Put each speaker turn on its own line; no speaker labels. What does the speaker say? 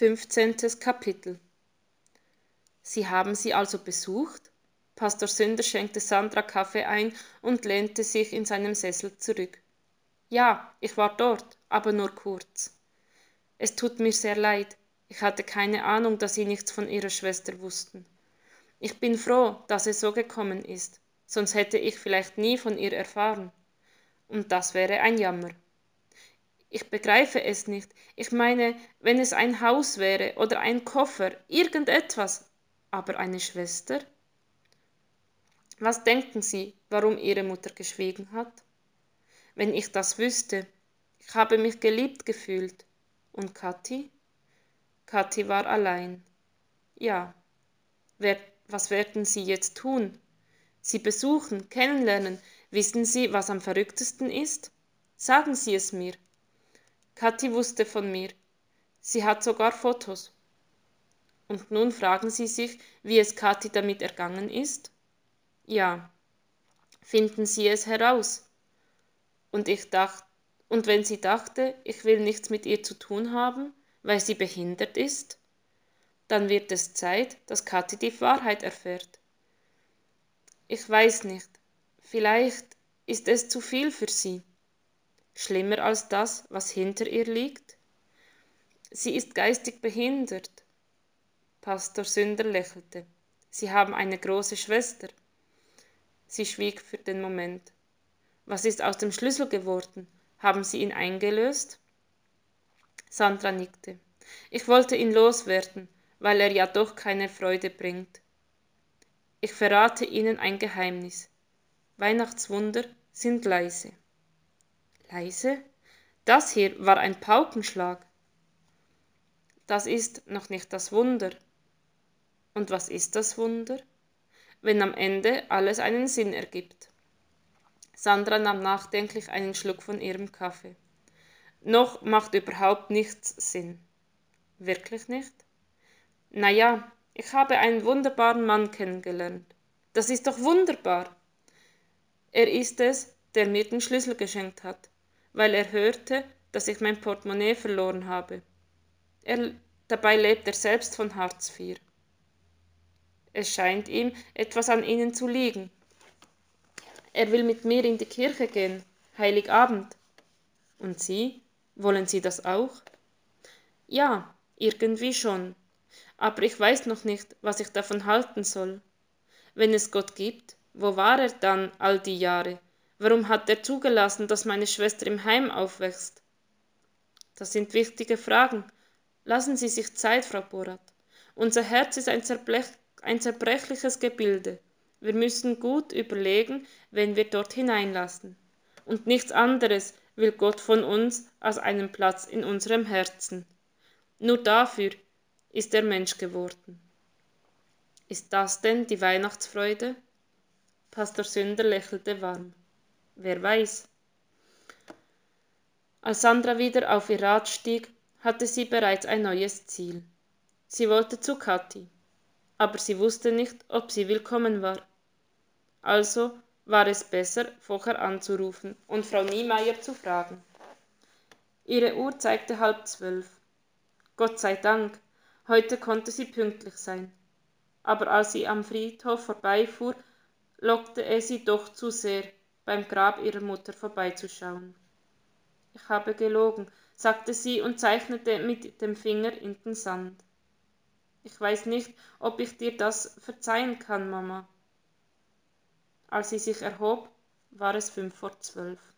15. Kapitel Sie haben sie also besucht? Pastor Sünder schenkte Sandra Kaffee ein und lehnte sich in seinem Sessel zurück. Ja, ich war dort, aber nur kurz. Es tut mir sehr leid. Ich hatte keine Ahnung, dass Sie nichts von Ihrer Schwester wussten. Ich bin froh, dass es so gekommen ist, sonst hätte ich vielleicht nie von ihr erfahren. Und das wäre ein Jammer. Ich begreife es nicht. Ich meine, wenn es ein Haus wäre oder ein Koffer, irgendetwas. Aber eine Schwester? Was denken Sie, warum Ihre Mutter geschwiegen hat? Wenn ich das wüsste. Ich habe mich geliebt gefühlt. Und Kathi? Kathi war allein. Ja. Wer, was werden Sie jetzt tun? Sie besuchen, kennenlernen. Wissen Sie, was am verrücktesten ist? Sagen Sie es mir. Kathi wusste von mir. Sie hat sogar Fotos. Und nun fragen Sie sich, wie es Kathi damit ergangen ist? Ja. Finden Sie es heraus. Und ich dachte, und wenn sie dachte, ich will nichts mit ihr zu tun haben, weil sie behindert ist, dann wird es Zeit, dass Kathi die Wahrheit erfährt. Ich weiß nicht, vielleicht ist es zu viel für sie schlimmer als das, was hinter ihr liegt? Sie ist geistig behindert. Pastor Sünder lächelte. Sie haben eine große Schwester. Sie schwieg für den Moment. Was ist aus dem Schlüssel geworden? Haben Sie ihn eingelöst? Sandra nickte. Ich wollte ihn loswerden, weil er ja doch keine Freude bringt. Ich verrate Ihnen ein Geheimnis. Weihnachtswunder sind leise. Leise? Das hier war ein Paukenschlag. Das ist noch nicht das Wunder. Und was ist das Wunder? Wenn am Ende alles einen Sinn ergibt. Sandra nahm nachdenklich einen Schluck von ihrem Kaffee. Noch macht überhaupt nichts Sinn. Wirklich nicht? Na ja, ich habe einen wunderbaren Mann kennengelernt. Das ist doch wunderbar. Er ist es, der mir den Schlüssel geschenkt hat weil er hörte, dass ich mein Portemonnaie verloren habe. Er, dabei lebt er selbst von Hartz IV. Es scheint ihm etwas an ihnen zu liegen. Er will mit mir in die Kirche gehen, Heiligabend. Und Sie? Wollen Sie das auch? Ja, irgendwie schon. Aber ich weiß noch nicht, was ich davon halten soll. Wenn es Gott gibt, wo war er dann all die Jahre? Warum hat er zugelassen, dass meine Schwester im Heim aufwächst? Das sind wichtige Fragen. Lassen Sie sich Zeit, Frau Borat. Unser Herz ist ein, Zerblech ein zerbrechliches Gebilde. Wir müssen gut überlegen, wen wir dort hineinlassen. Und nichts anderes will Gott von uns als einen Platz in unserem Herzen. Nur dafür ist er Mensch geworden. Ist das denn die Weihnachtsfreude? Pastor Sünder lächelte warm. Wer weiß. Als Sandra wieder auf ihr Rad stieg, hatte sie bereits ein neues Ziel. Sie wollte zu Kathi, aber sie wusste nicht, ob sie willkommen war. Also war es besser, vorher anzurufen und Frau Niemeyer zu fragen. Ihre Uhr zeigte halb zwölf. Gott sei Dank, heute konnte sie pünktlich sein. Aber als sie am Friedhof vorbeifuhr, lockte es sie doch zu sehr, beim Grab ihrer Mutter vorbeizuschauen. Ich habe gelogen, sagte sie und zeichnete mit dem Finger in den Sand. Ich weiß nicht, ob ich dir das verzeihen kann, Mama. Als sie sich erhob, war es fünf vor zwölf.